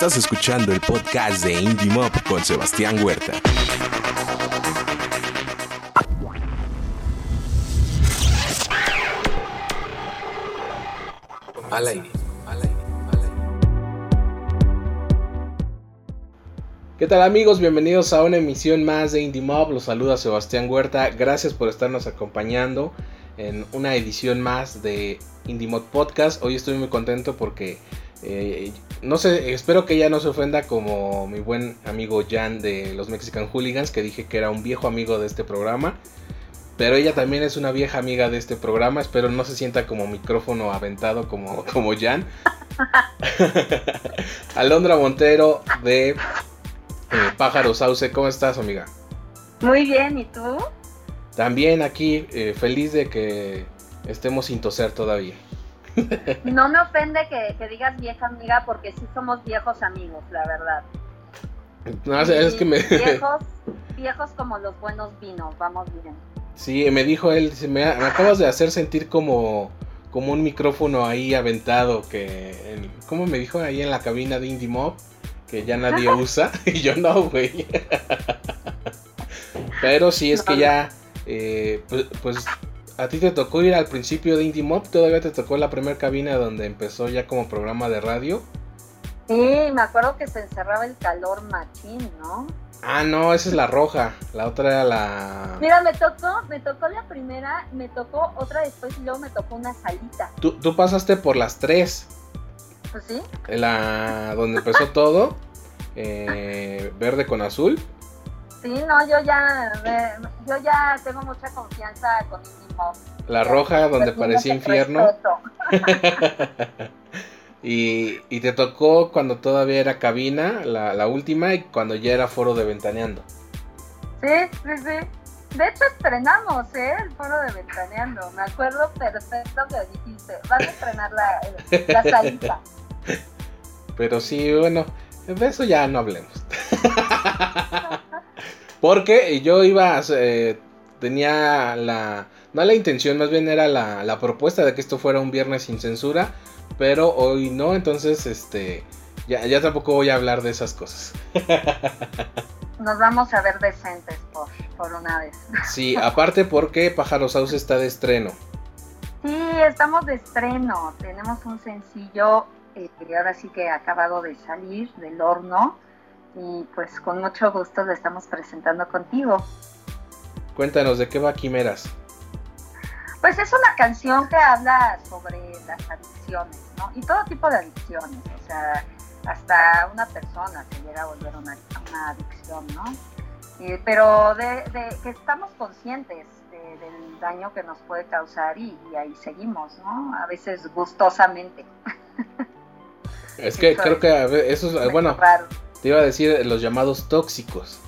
Estás escuchando el podcast de Indie Mob con Sebastián Huerta. Al aire. ¿Qué tal amigos? Bienvenidos a una emisión más de Indie Mob. Los saluda Sebastián Huerta. Gracias por estarnos acompañando en una edición más de Indie Mob Podcast. Hoy estoy muy contento porque eh, no sé, espero que ella no se ofenda como mi buen amigo Jan de los Mexican Hooligans, que dije que era un viejo amigo de este programa. Pero ella también es una vieja amiga de este programa. Espero no se sienta como micrófono aventado como, como Jan. Alondra Montero de eh, Pájaro Sauce, ¿cómo estás, amiga? Muy bien, ¿y tú? También aquí, eh, feliz de que estemos sin toser todavía. No me ofende que, digas vieja amiga porque sí somos viejos amigos, la verdad. No, es que me... Viejos, viejos como los buenos vinos, vamos bien. Sí, me dijo él, me, me acabas de hacer sentir como, como un micrófono ahí aventado que... ¿Cómo me dijo ahí en la cabina de Indie Mob? que ya nadie usa. y yo no, güey. Pero sí es que ya, eh, pues, pues, a ti te tocó ir al principio de Indie Mob, todavía te tocó la primera cabina donde empezó ya como programa de radio. Sí, me acuerdo que se encerraba el calor machín, ¿no? Ah, no, esa es la roja, la otra era la... Mira, me tocó, me tocó la primera, me tocó otra después y luego me tocó una salita. Tú, tú pasaste por las tres. Pues sí. La, donde empezó todo, eh, verde con azul. Sí, no, yo ya, yo ya tengo mucha confianza con mismo. La roja, donde parecía infierno. y, y, te tocó cuando todavía era cabina, la, la, última, y cuando ya era foro de Ventaneando. Sí, sí, sí. De hecho, estrenamos, ¿eh? El foro de Ventaneando. Me acuerdo perfecto que dijiste, vas a estrenar la, la salita. Pero sí, bueno, de eso ya no hablemos. Porque yo iba, eh, tenía la, no la intención, más bien era la, la, propuesta de que esto fuera un viernes sin censura, pero hoy no, entonces, este, ya, ya tampoco voy a hablar de esas cosas. Nos vamos a ver decentes por, por una vez. Sí, aparte porque Pájaro Sauce está de estreno. Sí, estamos de estreno, tenemos un sencillo eh, ahora sí que ha acabado de salir del horno y pues con mucho gusto lo estamos presentando contigo. Cuéntanos, ¿de qué va Quimeras? Pues es una canción que habla sobre las adicciones, ¿no? Y todo tipo de adicciones, o sea, hasta una persona se llega a volver una, una adicción, ¿no? pero de, que estamos conscientes del daño que nos puede causar y, y ahí seguimos, ¿no? A veces gustosamente. Es que creo que eso es, bueno, te iba a decir los llamados tóxicos.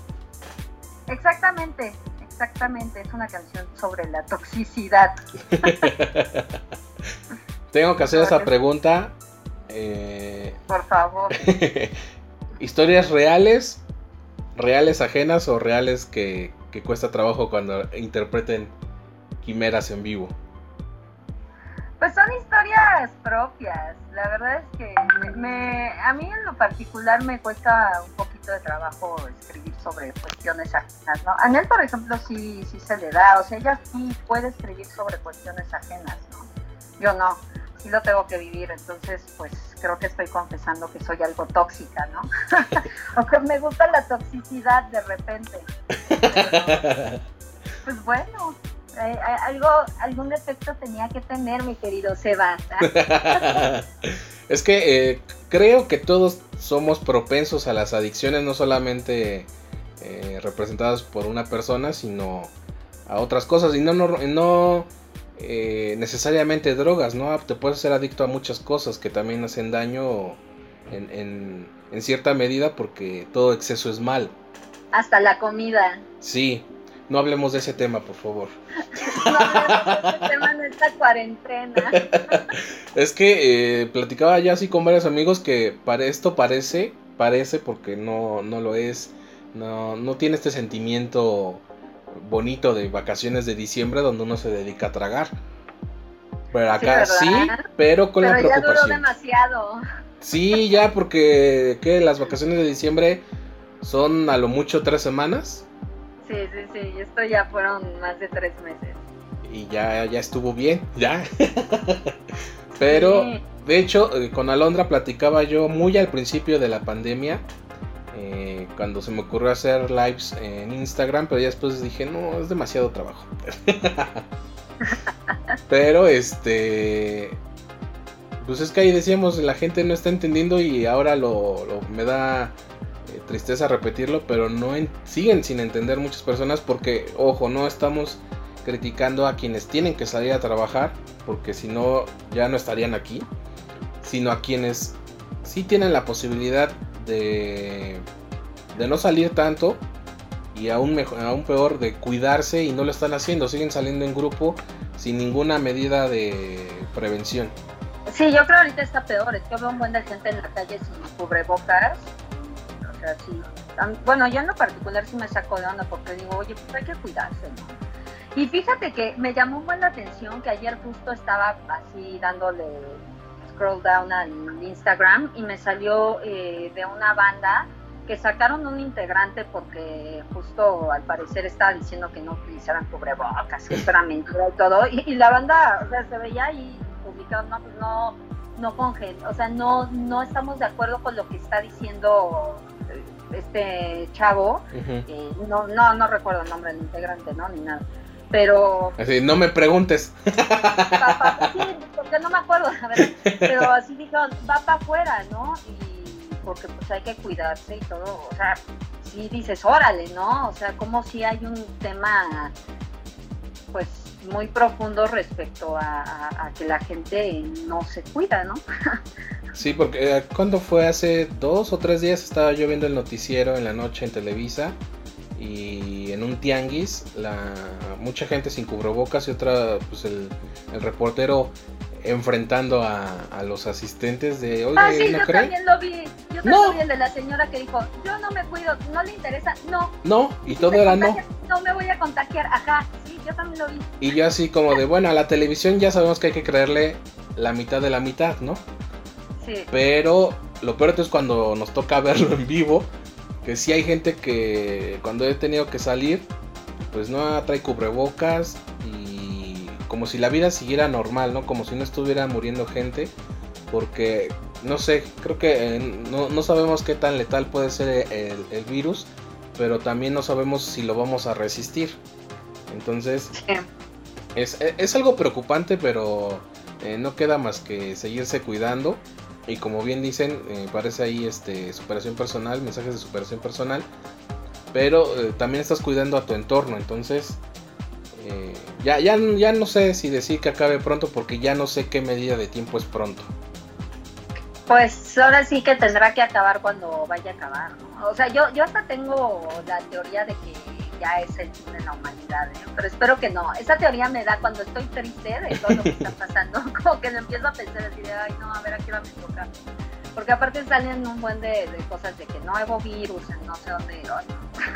Exactamente, exactamente, es una canción sobre la toxicidad. Tengo que hacer esa pregunta. Eh, Por favor. ¿Historias reales, reales ajenas o reales que, que cuesta trabajo cuando interpreten quimeras en vivo? Pues son historias propias. La verdad es que me, a mí en lo particular me cuesta un poquito de trabajo escribir sobre cuestiones ajenas, ¿no? A él, por ejemplo, sí, sí se le da, o sea, ella sí puede escribir sobre cuestiones ajenas, ¿no? Yo no, sí lo tengo que vivir, entonces pues creo que estoy confesando que soy algo tóxica, ¿no? o que me gusta la toxicidad de repente. pues bueno, eh, eh, algo, algún defecto tenía que tener, mi querido Seba. es que eh, creo que todos somos propensos a las adicciones, no solamente representadas por una persona, sino a otras cosas. Y no, no, no necesariamente drogas, ¿no? Te puedes ser adicto a muchas cosas que también hacen daño en, en, en cierta medida porque todo exceso es mal. Hasta la comida. Sí, no hablemos de ese tema, por favor. No hablemos de ese tema en esta cuarentena. Es que eh, platicaba ya así con varios amigos que para esto parece, parece porque no, no lo es, no, no tiene este sentimiento bonito de vacaciones de diciembre donde uno se dedica a tragar. Pero acá sí, pero con la preocupación. Ya duró demasiado. Sí, ya porque ¿qué? las vacaciones de diciembre son a lo mucho tres semanas. Sí, sí, sí, esto ya fueron más de tres meses. Y ya, ya estuvo bien, ya. Pero, de hecho, eh, con Alondra platicaba yo muy al principio de la pandemia. Eh, cuando se me ocurrió hacer lives en Instagram, pero ya después dije, no, es demasiado trabajo. pero este pues es que ahí decíamos, la gente no está entendiendo y ahora lo, me da eh, tristeza repetirlo, pero no siguen sin entender muchas personas porque, ojo, no estamos criticando a quienes tienen que salir a trabajar, porque si no ya no estarían aquí, sino a quienes sí tienen la posibilidad de, de no salir tanto y aún, aún peor de cuidarse y no lo están haciendo, siguen saliendo en grupo sin ninguna medida de prevención. Sí, yo creo ahorita está peor. Es que veo un buen de gente en la calle sin cubrebocas. Bueno, yo en lo particular sí me saco de onda porque digo, oye, pues hay que cuidarse, ¿no? Y fíjate que me llamó buen la atención que ayer justo estaba así dándole scroll down al Instagram y me salió eh, de una banda que sacaron un integrante porque justo al parecer estaba diciendo que no utilizaran cubrebocas, que esto era mentira y todo. Y, y la banda, se veía ahí publicado, no, pues no, no o sea, no, no estamos de acuerdo con lo que está diciendo este chavo, no, no, no recuerdo el nombre del integrante, ¿no? Ni nada. Pero. Así, no me preguntes. sí, porque no me acuerdo, a ver, pero así dijeron, va para afuera, ¿no? Y porque pues hay que cuidarse y todo, o sea, sí dices, órale, ¿no? O sea, como si hay un tema, pues muy profundo respecto a, que la gente no se cuida, ¿no? sí, porque eh, cuando fue hace dos o tres días estaba yo viendo el noticiero en la noche en Televisa y en un tianguis la mucha gente sin cubrebocas y otra pues el, el reportero enfrentando a, los asistentes de hoy. Ah, sí, yo también lo vi. Yo también lo vi el de la señora que dijo, yo no me cuido, no le interesa, no. No, y todo era no. No me voy a contagiar, ajá, sí, yo también lo vi. Y yo así como de, bueno, a la televisión ya sabemos que hay que creerle la mitad de la mitad, ¿no? Sí. Pero lo peor es cuando nos toca verlo en vivo, que sí hay gente que cuando he tenido que salir, pues no trae cubrebocas y como si la vida siguiera normal, ¿no? Como si no estuviera muriendo gente, porque no sé, creo que eh, no, sabemos qué tan letal puede ser el, virus, pero también no sabemos si lo vamos a resistir. Entonces, es, algo preocupante, pero eh, no queda más que seguirse cuidando. Y como bien dicen, eh, parece ahí este superación personal, mensajes de superación personal. Pero también estás cuidando a tu entorno. Entonces, eh, ya, ya, ya no sé si decir que acabe pronto porque ya no sé qué medida de tiempo es pronto. Pues ahora sí que tendrá que acabar cuando vaya a acabar, O sea, yo, yo hasta tengo la teoría de que ya es el fin de la humanidad, ¿eh? pero espero que no. Esa teoría me da cuando estoy triste de todo lo que está pasando, como que le empiezo a pensar así de, ay no, a ver a qué va a tocar. Porque aparte salen un buen de, cosas de que nuevo virus, no sé dónde.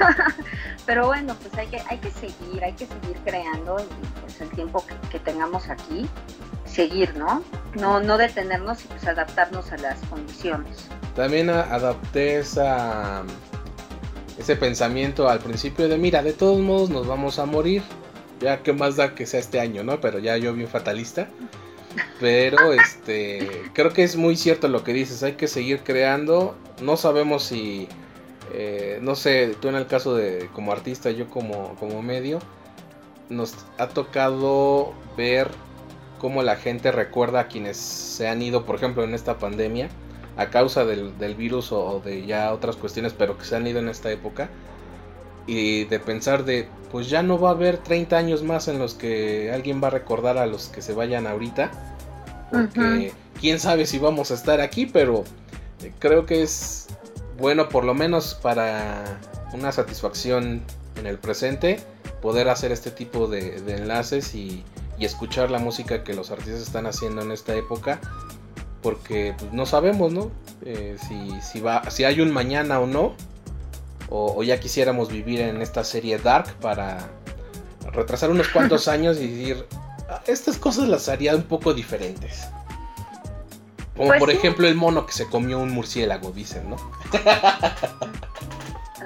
Pero bueno, pues hay que, hay que seguir, hay que seguir creando y pues el tiempo que, tengamos aquí, seguir, ¿no? No, no detenernos y pues adaptarnos a las condiciones. También adapté esa, ese pensamiento al principio de, mira, de todos modos nos vamos a morir. Ya que más da que sea este año, ¿no? Pero ya yo bien fatalista. Pero este creo que es muy cierto lo que dices, hay que seguir creando. No sabemos si eh, no sé, tú en el caso de como artista, yo como, como medio, nos ha tocado ver cómo la gente recuerda a quienes se han ido, por ejemplo, en esta pandemia, a causa del, del virus o, de ya otras cuestiones, pero que se han ido en esta época. Y de pensar de, pues ya no va a haber 30 años más en los que alguien va a recordar a los que se vayan ahorita. Porque quién sabe si vamos a estar aquí, pero eh, creo que es bueno, por lo menos para una satisfacción en el presente, poder hacer este tipo de, enlaces y, escuchar la música que los artistas están haciendo en esta época, porque pues, no sabemos, ¿no? Eh, si, si, va, si hay un mañana o no, o, ya quisiéramos vivir en esta serie Dark para retrasar unos cuantos años y decir, ah, estas cosas las haría un poco diferentes. Como Pues por sí. ejemplo el mono que se comió un murciélago, dicen, ¿no?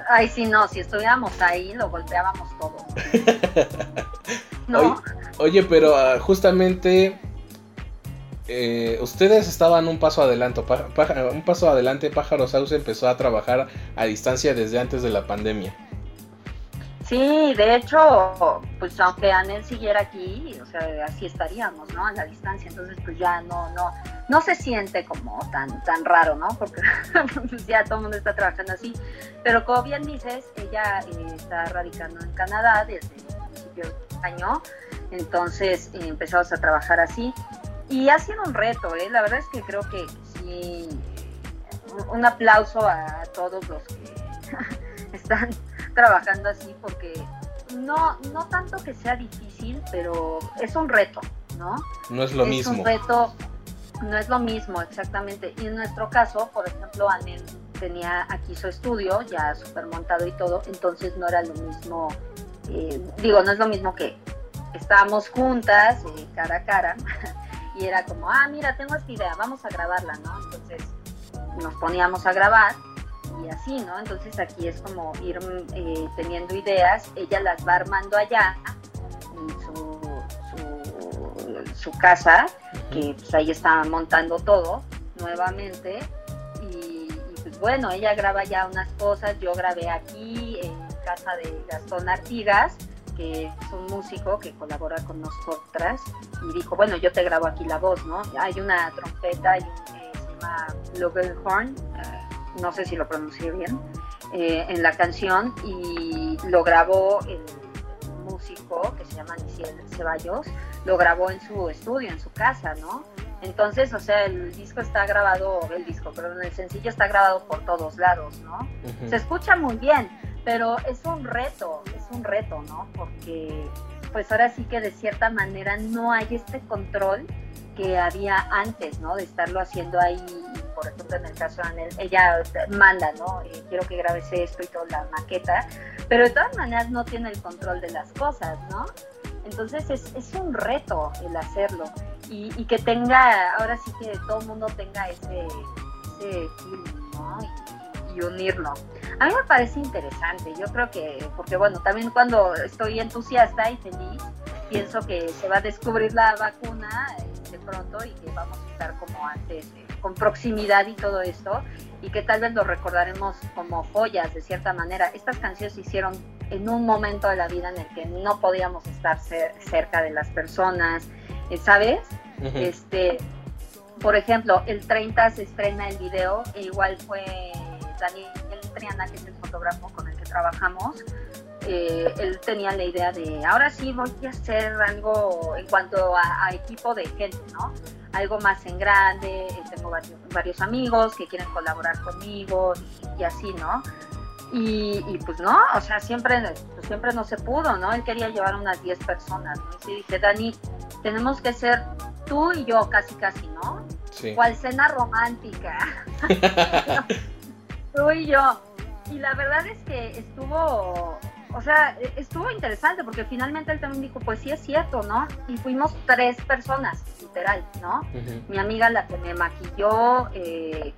Ay, sí, no, si estuviéramos ahí lo golpeábamos todo. No, Oye, Oye, pero ah, justamente eh, ustedes estaban un paso adelante, un paso adelante. Pájaro Sauce empezó a trabajar a distancia desde antes de la pandemia. sí, de hecho, pues aunque Anel siguiera aquí, o sea, así estaríamos, ¿no? A la distancia, entonces pues ya no, no, no se siente como tan, tan raro, ¿no? Porque pues, ya todo el mundo está trabajando así. Pero como bien dices, ella eh, está radicando en Canadá desde principios del año, entonces eh, empezamos a trabajar así. Y ha sido un reto, ¿eh? La verdad es que creo que sí, un- aplauso a todos los que están trabajando así, porque no, no tanto que sea difícil, pero es un reto, ¿no? No es lo es mismo. un reto, no es lo mismo, exactamente. Y en nuestro caso, por ejemplo, Anel tenía aquí su estudio ya súper montado y todo, entonces no era lo mismo, eh, digo, no es lo mismo que estábamos juntas, eh, cara a cara, y era como, ah, mira, tengo esta idea, vamos a grabarla, ¿no? Entonces nos poníamos a grabar y así, ¿no? Entonces aquí es como ir eh, teniendo ideas, ella las va armando allá en su, su, su casa, que pues ahí está montando todo nuevamente y, y, pues bueno, ella graba ya unas cosas, yo grabé aquí en casa de Gastón Artigas, que es un músico que colabora con nosotras y dijo, bueno, yo te grabo aquí la voz, ¿no? Hay una trompeta y un, eh, se llama Flugelhorn, eh, no sé si lo pronuncié bien, eh, en la canción y lo grabó el músico que se llama Niciel Ceballos, lo grabó en su estudio, en su casa, ¿no? Entonces, o sea, el disco está grabado, el disco, perdón, el sencillo está grabado por todos lados, ¿no? Ujú. Se escucha muy bien, pero es un reto, un reto, ¿no? Porque pues ahora sí que de cierta manera no hay este control que había antes, ¿no? De estarlo haciendo ahí, por ejemplo, en el caso de Anel, ella manda, ¿no? Eh, quiero que grabes esto y toda la maqueta, pero de todas maneras no tiene el control de las cosas, ¿no? Entonces es, es un reto el hacerlo y, y que tenga, ahora sí que todo el mundo tenga ese, ese feeling, ¿no? Y, y unirlo. A mí me parece interesante, yo creo que, porque bueno, también cuando estoy entusiasta y feliz, pienso que se va a descubrir la vacuna eh, de pronto y que vamos a estar como antes, eh, con proximidad y todo esto, y que tal vez lo recordaremos como joyas de cierta manera. Estas canciones se hicieron en un momento de la vida en el que no podíamos estar cer- cerca de las personas, eh, ¿sabes? Este, por ejemplo, el 30 se estrena el video, e igual fue Daniel Triana, que es el fotógrafo con el que trabajamos. eh, él tenía la idea de, ahora sí voy a hacer algo en cuanto a, a equipo de gente, ¿no? Algo más en grande, eh, tengo varios, varios amigos que quieren colaborar conmigo y, y así, ¿no? Y, y, pues no, o sea, siempre, pues siempre no se pudo, ¿no? Él quería llevar unas 10 personas, ¿no? Y sí dije, Dani, tenemos que ser tú y yo casi casi, ¿no? Sí. Cual cena romántica. tú y yo. Y la verdad es que estuvo, o sea, e- estuvo interesante porque finalmente él también dijo, pues sí es cierto, ¿no? Y fuimos tres personas, literal, ¿no? Mi amiga la que me maquilló, eh,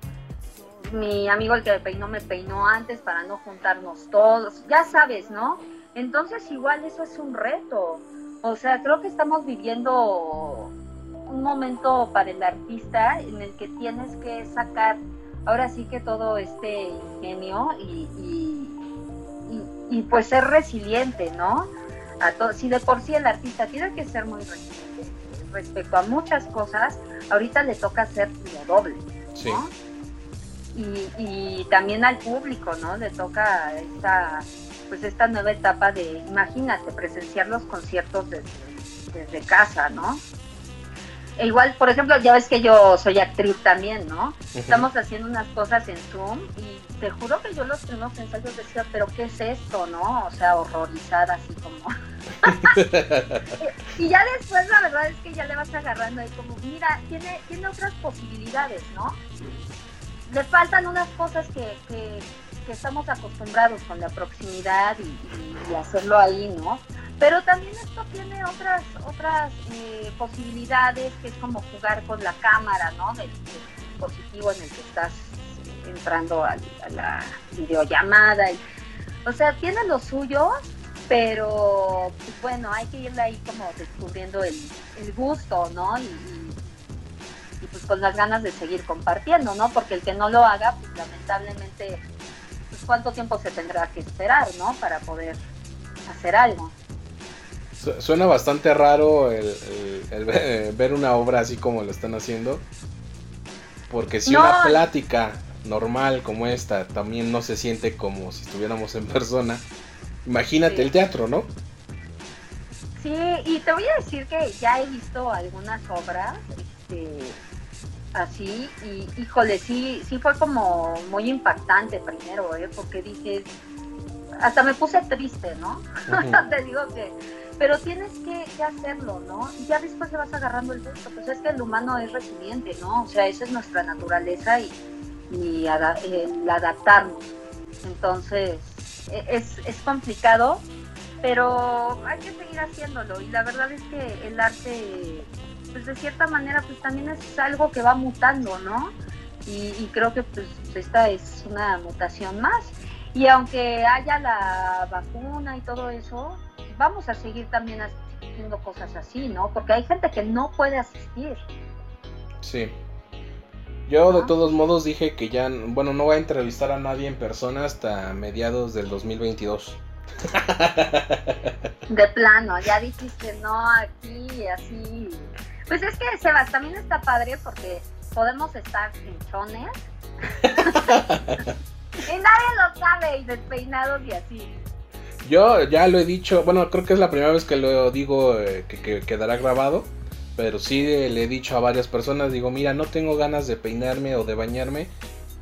mi amigo el que me peinó me peinó antes para no juntarnos todos, ya sabes, ¿no? Entonces igual eso es un reto. O sea, creo que estamos viviendo un momento para el artista en el que tienes que sacar ahora sí que todo este ingenio y, y, y- y, pues ser resiliente, ¿no? A to- si de por sí el artista tiene que ser muy resiliente respecto a muchas cosas, ahorita le toca hacer lo doble, Sí. ¿no? Y, y también al público, ¿no? Le toca esta, pues esta nueva etapa de, imagínate, presenciar los conciertos desde, desde casa, ¿no? Igual, por ejemplo, ya ves que yo soy actriz también, ¿no? Estamos haciendo unas cosas en Zoom y te juro que yo los primeros ensayos decía, pero ¿qué es esto, no? O sea, horrorizada, así como... y ya después la verdad es que ya le vas agarrando ahí como, mira, tiene, tiene otras posibilidades, ¿no? Le faltan unas cosas que, que, que estamos acostumbrados con la proximidad y, hacerlo ahí, ¿no? Pero también esto tiene otras otras eh, posibilidades, que es como jugar con la cámara, ¿no? De, de- dispositivo en el que estás entrando a, la videollamada. o sea, tiene lo suyo, pero pues, bueno, hay que irle ahí como descubriendo el, gusto, ¿no? Y, pues con las ganas de seguir compartiendo, ¿no? Porque el que no lo haga, pues lamentablemente, cuánto tiempo se tendrá que esperar, ¿no? Para poder hacer algo. Suena bastante raro el, ver una obra así como lo están haciendo. Porque si una plática normal como esta también no se siente como si estuviéramos en persona, imagínate el teatro, ¿no? Sí, y te voy a decir que ya he visto algunas obras este, así y híjole, sí, sí fue como muy impactante primero, ¿eh? porque dices, hasta me puse triste, ¿no? te digo que pero tienes que, hacerlo, ¿no? Y ya después le vas agarrando el gusto, pues es que el humano es resiliente, ¿no? O sea, esa es nuestra naturaleza y, y el adaptarnos. Entonces, e, es, es complicado, pero hay que seguir haciéndolo y la verdad es que el arte, pues de cierta manera, pues también es algo que va mutando, ¿no? Y, y creo que pues esta es una mutación más. Y aunque haya la vacuna y todo eso, vamos a seguir también haciendo cosas así, ¿no? Porque hay gente que no puede asistir. Sí. Yo de todos modos dije que ya, bueno, no voy a entrevistar a nadie en persona hasta mediados del 2022. De plano, ya dijiste no aquí, así. Pues es que Sebas también está padre porque podemos estar hinchones. y nadie lo sabe y despeinados y así. Yo ya lo he dicho, bueno, creo que es la primera vez que lo digo eh, que, quedará grabado, pero sí le he dicho a varias personas, digo, mira, no tengo ganas de peinarme o de bañarme,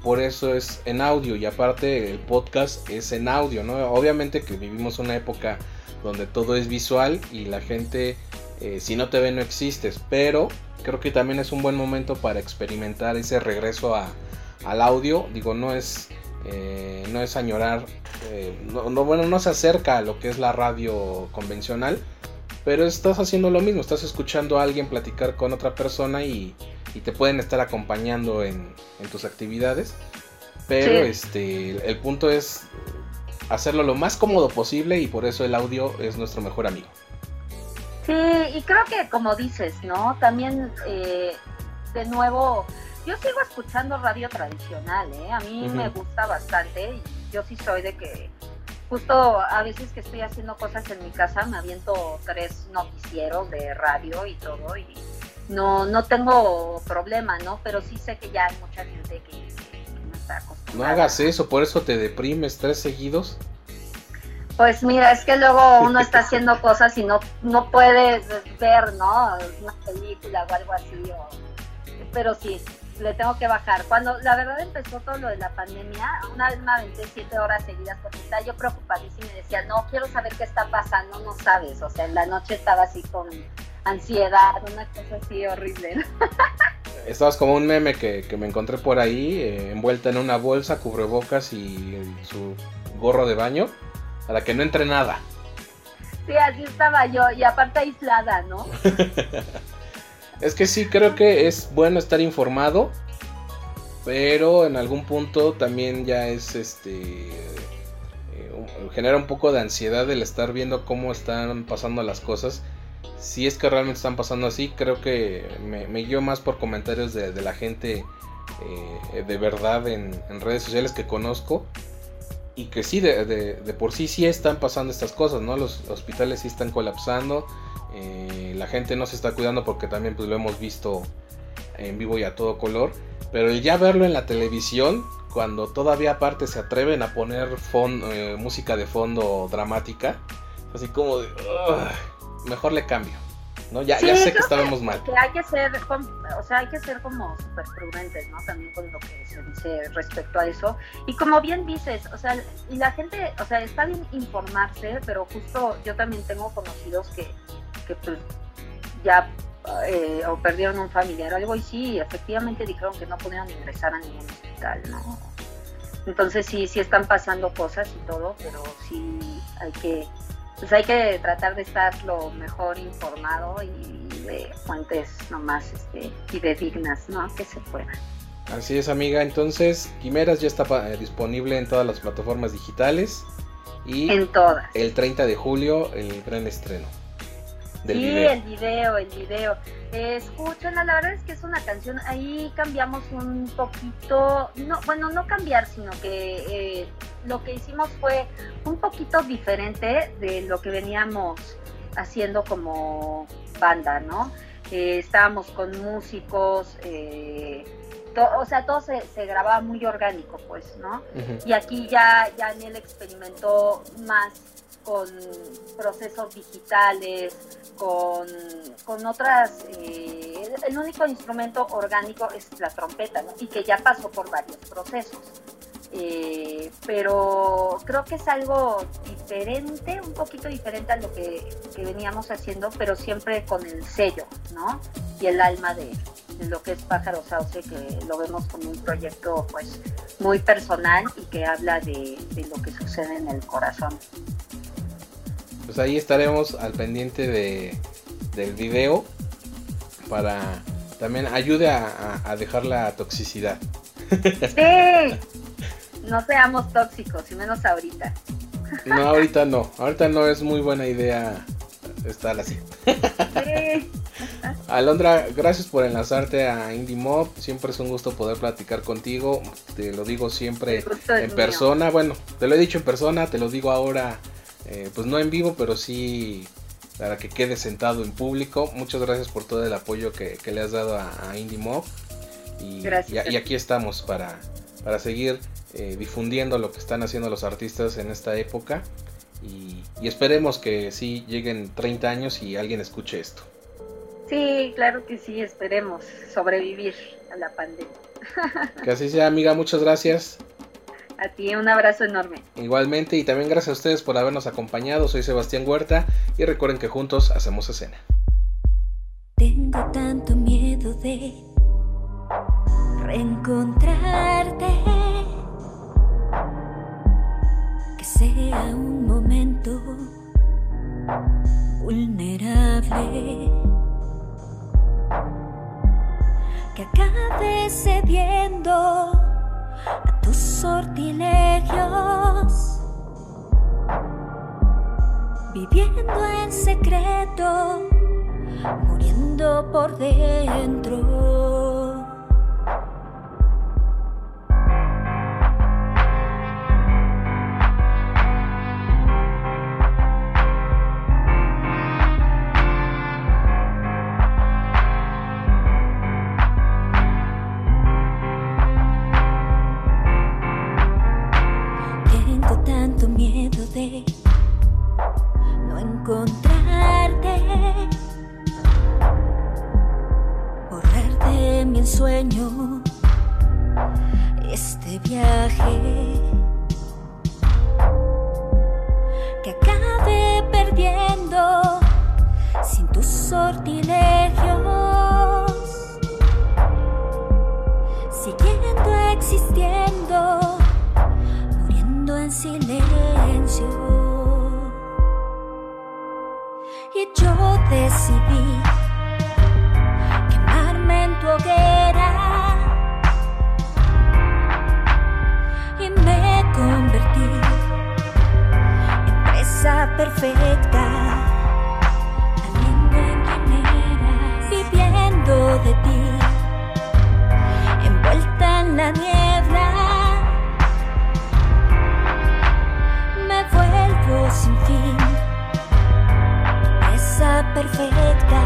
por eso es en audio y aparte el podcast es en audio, ¿no? Obviamente que vivimos una época donde todo es visual y la gente, eh, si no te ve, no existes, pero creo que también es un buen momento para experimentar ese regreso a, al audio, digo, no es eh, no es añorar, eh, no, bueno, no se acerca a lo que es la radio convencional, pero estás haciendo lo mismo, estás escuchando a alguien platicar con otra persona y, te pueden estar acompañando en, tus actividades, pero este, el punto es hacerlo lo más cómodo posible y por eso el audio es nuestro mejor amigo. Sí, y creo que como dices, ¿no? También eh, de nuevo yo sigo escuchando radio tradicional, ¿eh? A mí me gusta bastante y yo sí soy de que justo a veces que estoy haciendo cosas en mi casa me aviento tres noticieros de radio y todo y no, no tengo problema, ¿no? Pero sí sé que ya hay mucha gente que, no está acostumbrada. No hagas eso, por eso te deprimes tres seguidos. Pues mira, es que luego uno está haciendo cosas y no, no puedes ver, ¿no? Una película o algo así. Pero sí, le tengo que bajar. Cuando la verdad empezó todo lo de la pandemia, una vez me siete horas seguidas porque estaba yo preocupadísima y decía, no, quiero saber qué está pasando, no sabes. O sea, en la noche estaba así con ansiedad, una cosa así horrible. Estabas como un meme que, me encontré por ahí, eh, envuelta en una bolsa, cubrebocas y su gorro de baño, para que no entre nada. Sí, así estaba yo, y aparte aislada, ¿no? Es que sí, creo que es bueno estar informado, pero en algún punto también ya es este eh, genera un poco de ansiedad el estar viendo cómo están pasando las cosas. Si es que realmente están pasando así, creo que me, guío más por comentarios de, la gente eh, de verdad en, redes sociales que conozco. Y que sí, de, de, por sí sí están pasando estas cosas, ¿no? Los hospitales sí están colapsando. Eh, la gente no se está cuidando porque también pues, lo hemos visto en vivo y a todo color. Pero el ya verlo en la televisión, cuando todavía aparte se atreven a poner eh, música de fondo dramática, así como de, mejor le cambio. ¿No? Ya, ya sé que estábamos mal. Que hay que ser, o sea, hay que ser como súper prudentes, ¿no? También con lo que se dice respecto a eso. Y como bien dices, o sea, y la gente, o sea, está bien informarse, pero justo yo también tengo conocidos que que pues ya eh, o perdieron un familiar o algo y sí, efectivamente dijeron que no pudieron ingresar a ningún hospital, ¿no? Entonces sí, sí están pasando cosas y todo, pero sí hay que, pues hay que tratar de estar lo mejor informado y de fuentes nomás este, dignas ¿no? Que se pueda. Así es, amiga. Entonces, Quimeras ya está eh, disponible en todas las plataformas digitales. Y en todas. el 30 de julio, el gran estreno. Del sí, el video, el video. escúchenla, la verdad es que es una canción, ahí cambiamos un poquito, no, bueno, no cambiar, sino que eh, lo que hicimos fue un poquito diferente de lo que veníamos haciendo como banda, ¿no? Eh, estábamos con músicos, eh, o sea, todo se, grababa muy orgánico, pues, ¿no? Y aquí ya, ya Daniel experimentó más con procesos digitales, con, con otras, eh, el único instrumento orgánico es la trompeta, ¿no? Y que ya pasó por varios procesos. Eh, pero creo que es algo diferente, un poquito diferente a lo que, veníamos haciendo, pero siempre con el sello, ¿no? Y el alma de, lo que es Pájaro Sauce, que lo vemos como un proyecto pues muy personal y que habla de, lo que sucede en el corazón. Pues ahí estaremos al pendiente de, del video para también ayude a, a dejar la toxicidad. Sí, no seamos tóxicos, y menos ahorita. No, ahorita no. Ahorita no es muy buena idea estar así. Sí. Alondra, gracias por enlazarte a Indie Mob. Siempre es un gusto poder platicar contigo. Te lo digo siempre en persona. Bueno, te lo he dicho en persona, te lo digo ahora, eh, pues no en vivo, pero sí para que quede sentado en público. Muchas gracias por todo el apoyo que, le has dado a, Indie Mob. Y, gracias. y, aquí estamos para, para seguir eh, difundiendo lo que están haciendo los artistas en esta época. Y, esperemos que sí lleguen 30 años y alguien escuche esto. Sí, claro que sí, esperemos sobrevivir a la pandemia. Que así sea, amiga, muchas gracias. A ti un abrazo enorme. Igualmente y también gracias a ustedes por habernos acompañado. Soy Sebastián Huerta y recuerden que juntos hacemos escena. Tengo tanto miedo de reencontrarte que sea un momento vulnerable, que acabe cediendo sortilegios, viviendo en secreto, muriendo por dentro. silencio. Y yo decidí quemarme en tu hoguera. Y me convertí en presa perfecta. Alguien en quien viviendo de ti, envuelta en la nieve. perfecta.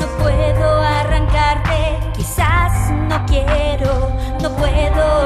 No puedo arrancarte, quizás no quiero, no puedo.